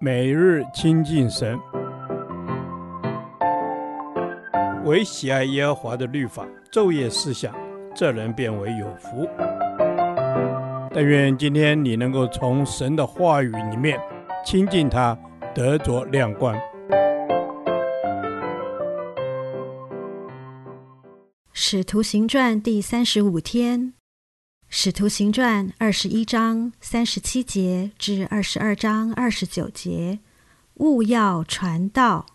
每日亲近神，唯喜爱耶和华的律法，昼夜思想，这人便为有福。但愿今天你能够从神的话语里面亲近他，得着亮光。使徒行传第三十五天。使徒行传二十一章三十七节至二十二章二十九节，务要传道。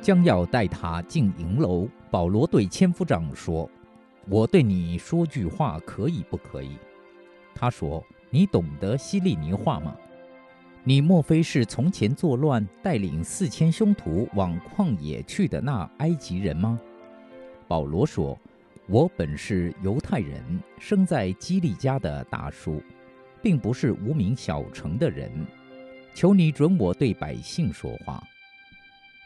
将要带他进营楼，保罗对千夫长说：“我对你说句话，可以不可以？”他说。你懂得希利尼话吗？你莫非是从前作乱、带领四千凶徒往旷野去的那埃及人吗？保罗说：“我本是犹太人，生在基利家的大叔，并不是无名小城的人。求你准我对百姓说话。”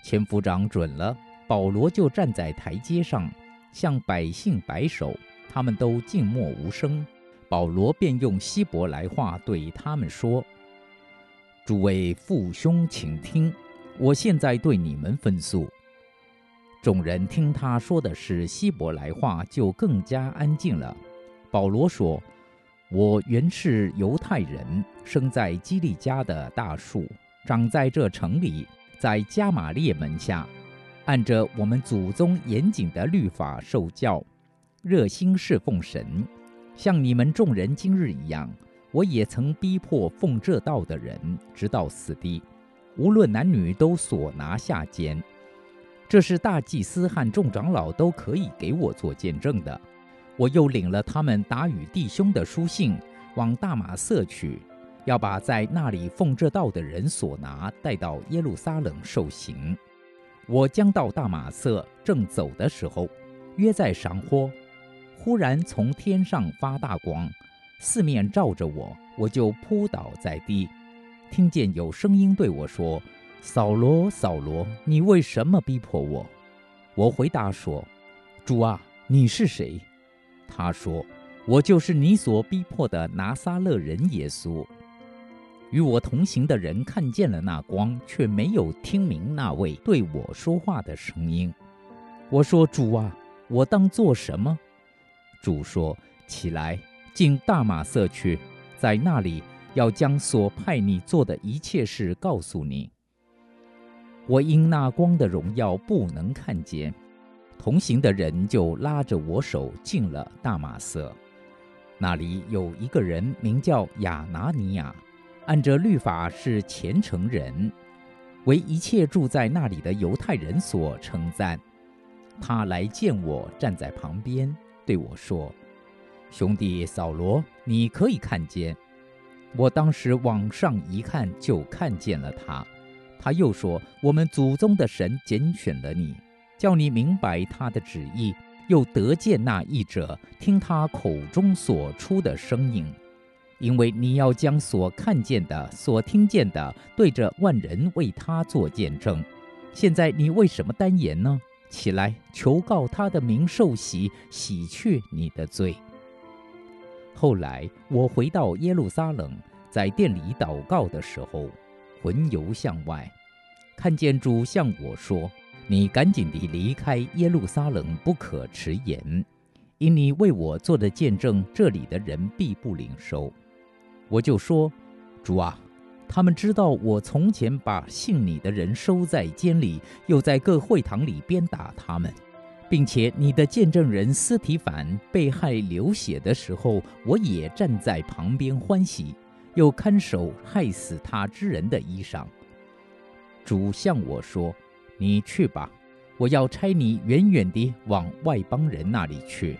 千夫长准了，保罗就站在台阶上，向百姓摆手，他们都静默无声。保罗便用希伯来话对他们说：“诸位父兄，请听，我现在对你们分诉。”众人听他说的是希伯来话，就更加安静了。保罗说：“我原是犹太人，生在基利家的大数，长在这城里，在加玛列门下，按着我们祖宗严谨的律法受教，热心侍奉神。”像你们众人今日一样，我也曾逼迫奉这道的人，直到死地，无论男女都所拿下监。这是大祭司和众长老都可以给我做见证的。我又领了他们打与弟兄的书信，往大马色去，要把在那里奉这道的人所拿带到耶路撒冷受刑。我将到大马色，正走的时候，约在赏豁。忽然从天上发大光，四面照着我，我就扑倒在地，听见有声音对我说：“扫罗，扫罗，你为什么逼迫我？”我回答说：“主啊，你是谁？”他说：“我就是你所逼迫的拿撒勒人耶稣。”与我同行的人看见了那光，却没有听明那位对我说话的声音。我说：“主啊，我当做什么？”主说：“起来，进大马色去，在那里要将所派你做的一切事告诉你。”我因那光的荣耀不能看见，同行的人就拉着我手进了大马色。那里有一个人名叫亚拿尼亚，按着律法是虔诚人，为一切住在那里的犹太人所称赞。他来见我，站在旁边。对我说：“兄弟扫罗，你可以看见。”我当时往上一看，就看见了他。他又说：“我们祖宗的神拣选了你，叫你明白他的旨意，又得见那一者，听他口中所出的声音，因为你要将所看见的、所听见的，对着万人为他做见证。现在你为什么单言呢？”起来，求告他的名受洗，洗去你的罪。后来我回到耶路撒冷，在殿里祷告的时候，魂游向外，看见主向我说：“你赶紧地离开耶路撒冷，不可迟延，因你为我做的见证，这里的人必不领受。”我就说：“主啊。”他们知道我从前把信你的人收在监里，又在各会堂里鞭打他们，并且你的见证人斯提凡被害流血的时候，我也站在旁边欢喜，又看守害死他之人的衣裳。主向我说：“你去吧，我要差你远远地往外邦人那里去。”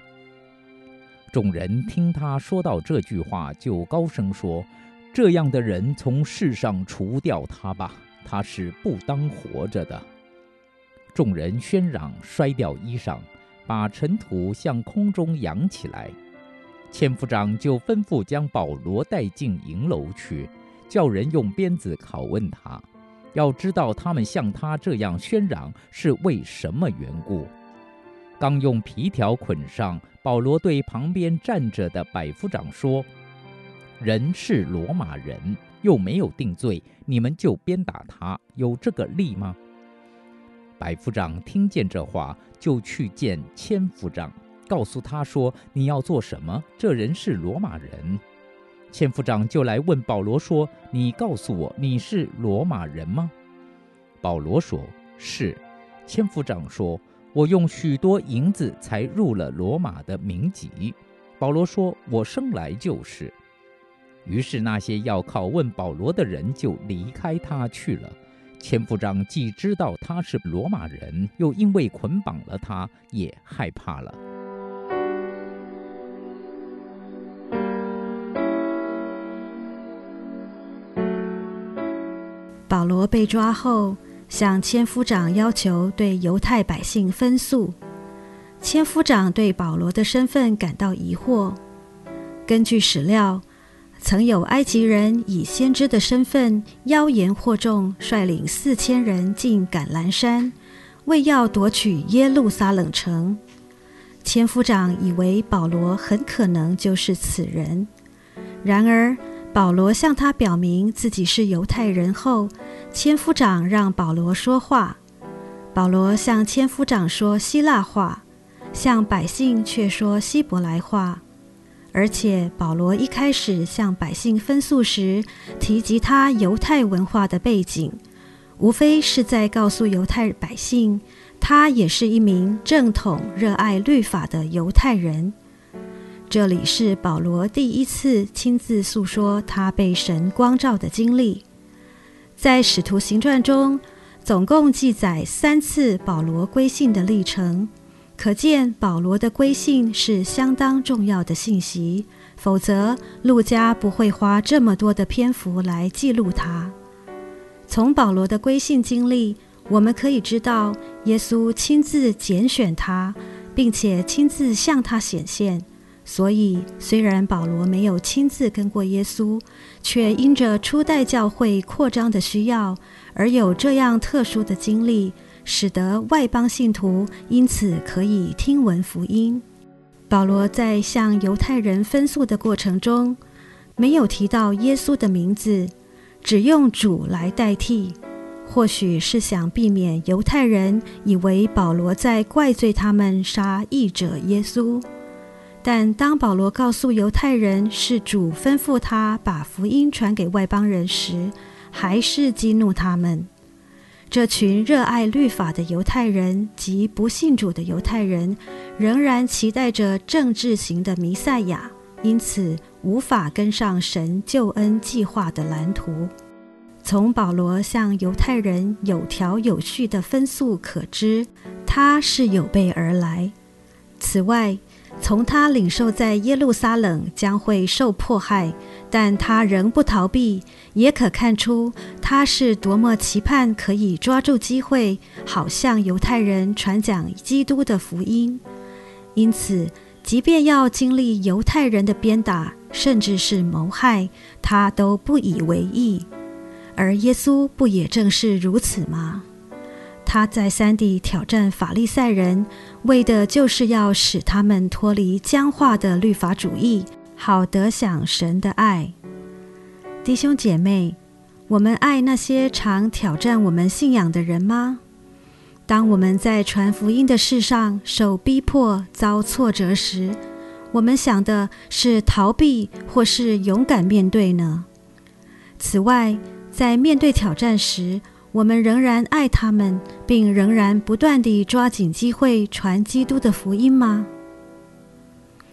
众人听他说到这句话，就高声说。这样的人从世上除掉他吧，他是不当活着的。众人喧嚷，摔掉衣裳，把尘土向空中扬起来。千夫长就吩咐将保罗带进营楼去，叫人用鞭子拷问他。要知道他们像他这样喧嚷是为什么缘故。刚用皮条捆上，保罗对旁边站着的百夫长说：“人是罗马人，又没有定罪，你们就鞭打他，有这个力吗？”百夫长听见这话，就去见千夫长，告诉他说：“你要做什么？这人是罗马人。”千夫长就来问保罗说：“你告诉我，你是罗马人吗？”保罗说：“是。”千夫长说：“我用许多银子才入了罗马的名籍。”保罗说：“我生来就是。”于是那些要拷问保罗的人就离开他去了。千夫长既知道他是罗马人，又因为捆绑了他，也害怕了。保罗被抓后，向千夫长要求对犹太百姓分诉。千夫长对保罗的身份感到疑惑。根据史料，曾有埃及人以先知的身份妖言惑众，率领四千人进橄榄山，为要夺取耶路撒冷城。千夫长以为保罗很可能就是此人。然而，保罗向他表明自己是犹太人后，千夫长让保罗说话。保罗向千夫长说希腊话，向百姓却说希伯来话。而且保罗一开始向百姓分诉时，提及他犹太文化的背景，无非是在告诉犹太百姓，他也是一名正统、热爱律法的犹太人。这里是保罗第一次亲自诉说他被神光照的经历。在《使徒行传》中，总共记载三次保罗归信的历程。可见保罗的归信是相当重要的信息，否则路加不会花这么多的篇幅来记录他。从保罗的归信经历，我们可以知道耶稣亲自拣选他，并且亲自向他显现。所以，虽然保罗没有亲自跟过耶稣，却因着初代教会扩张的需要，而有这样特殊的经历。使得外邦信徒因此可以听闻福音。保罗在向犹太人分诉的过程中，没有提到耶稣的名字，只用主来代替，或许是想避免犹太人以为保罗在怪罪他们杀义者耶稣。但当保罗告诉犹太人是主吩咐他把福音传给外邦人时，还是激怒他们。这群热爱律法的犹太人及不信主的犹太人，仍然期待着政治型的弥赛亚，因此无法跟上神救恩计划的蓝图。从保罗向犹太人有条有序的分诉可知，他是有备而来。此外，从他领受在耶路撒冷将会受迫害，但他仍不逃避，也可看出他是多么期盼可以抓住机会，好向犹太人传讲基督的福音。因此，即便要经历犹太人的鞭打，甚至是谋害，他都不以为意。而耶稣不也正是如此吗？他再三地挑战法利赛人，为的就是要使他们脱离僵化的律法主义，好得享神的爱。弟兄姐妹，我们爱那些常挑战我们信仰的人吗？当我们在传福音的事上受逼迫、遭挫折时，我们想的是逃避，或是勇敢面对呢？此外，在面对挑战时，我们仍然爱他们，并仍然不断地抓紧机会传基督的福音吗？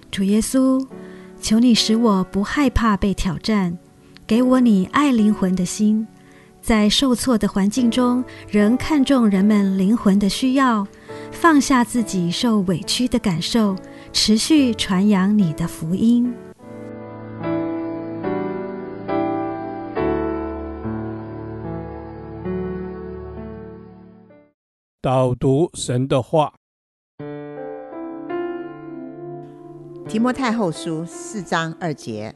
主耶稣，求你使我不害怕被挑战，给我你爱灵魂的心，在受挫的环境中仍看重人们灵魂的需要，放下自己受委屈的感受，持续传扬你的福音。导读神的话，提摩太后书四章二节，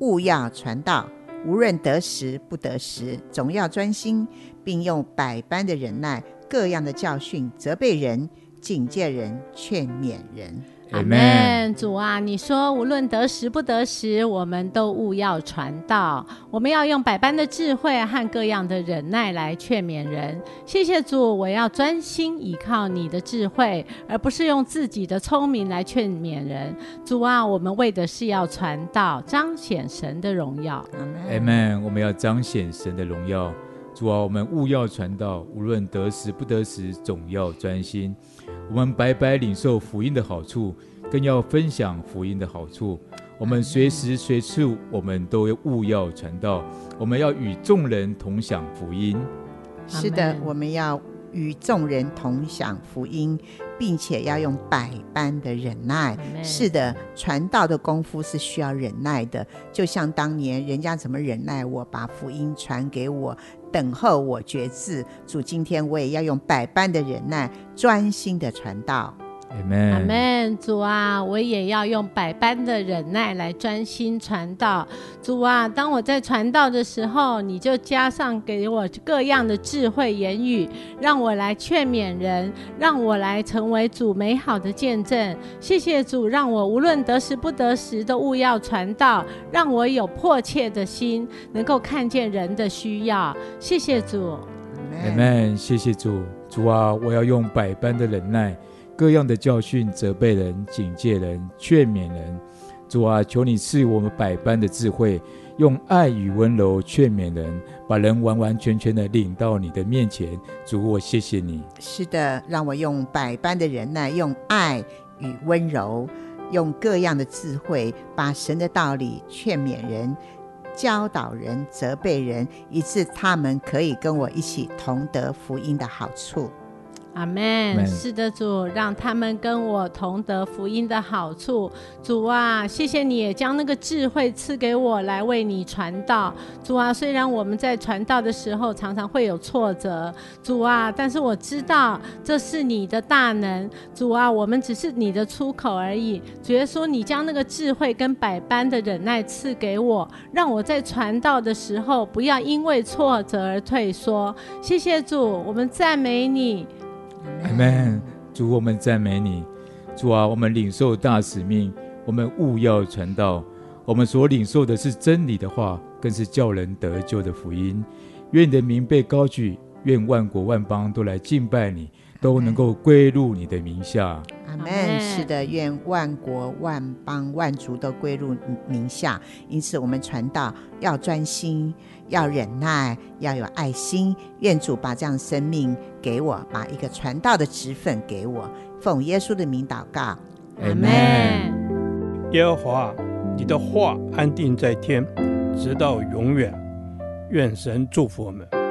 务要传道，无论得时不得时，总要专心，并用百般的忍耐，各样的教训，责备人，警戒人，劝勉人。阿门，主啊，你说无论得时不得时，我们都务要传道。我们要用百般的智慧和各样的忍耐来劝勉人。谢谢主，我要专心倚靠你的智慧，而不是用自己的聪明来劝勉人。主啊，我们为的是要传道，彰显神的荣耀。阿门。我们要彰显神的荣耀。主啊，我们务要传道，无论得时不得时，总要专心。我们白白领受福音的好处，更要分享福音的好处。我们随时随处，我们都务要传道。我们要与众人同享福音。是的，我们要与众人同享福音，并且要用百般的忍耐。是的，传道的功夫是需要忍耐的。就像当年人家怎么忍耐我，把福音传给我。等候我决志，主，今天我也要用百般的忍耐，专心的传道。阿门，阿门，主啊，我也要用百般的忍耐来专心传道。主啊，当我在传道的时候，你就加上给我各样的智慧言语，让我来劝勉人，让我来成为主美好的见证。谢谢主，让我无论得时不得时都务要传道，让我有迫切的心，能够看见人的需要。谢谢主，阿门。谢谢主，主啊，我要用百般的忍耐。各样的教训，责备人、警戒人、劝勉人。主啊，求你赐我们百般的智慧，用爱与温柔劝勉人，把人完完全全的领到你的面前。主，我谢谢你。是的，让我用百般的忍耐，用爱与温柔，用各样的智慧，把神的道理劝勉人、教导人、责备人，以致他们可以跟我一起同得福音的好处。阿门。是的，主，让他们跟我同得福音的好处。主啊，谢谢你也将那个智慧赐给我，来为你传道。主啊，虽然我们在传道的时候常常会有挫折，主啊，但是我知道这是你的大能。主啊，我们只是你的出口而已。主耶稣，你将那个智慧跟百般的忍耐赐给我，让我在传道的时候不要因为挫折而退缩。谢谢主，我们赞美你。阿门，主，我们赞美你，主啊，我们领受大使命，我们务要传道，我们所领受的是真理的话，更是叫人得救的福音。愿你的名被高举，愿万国万邦都来敬拜你，都能够归入你的名下。阿门。是的，愿万国万邦万族都归入名下。因此，我们传道要专心。要忍耐，要有爱心。愿主把这样生命给我，把一个传道的职分给我。奉耶稣的名祷告，阿门。耶和华，你的话安定在天，直到永远。愿神祝福我们。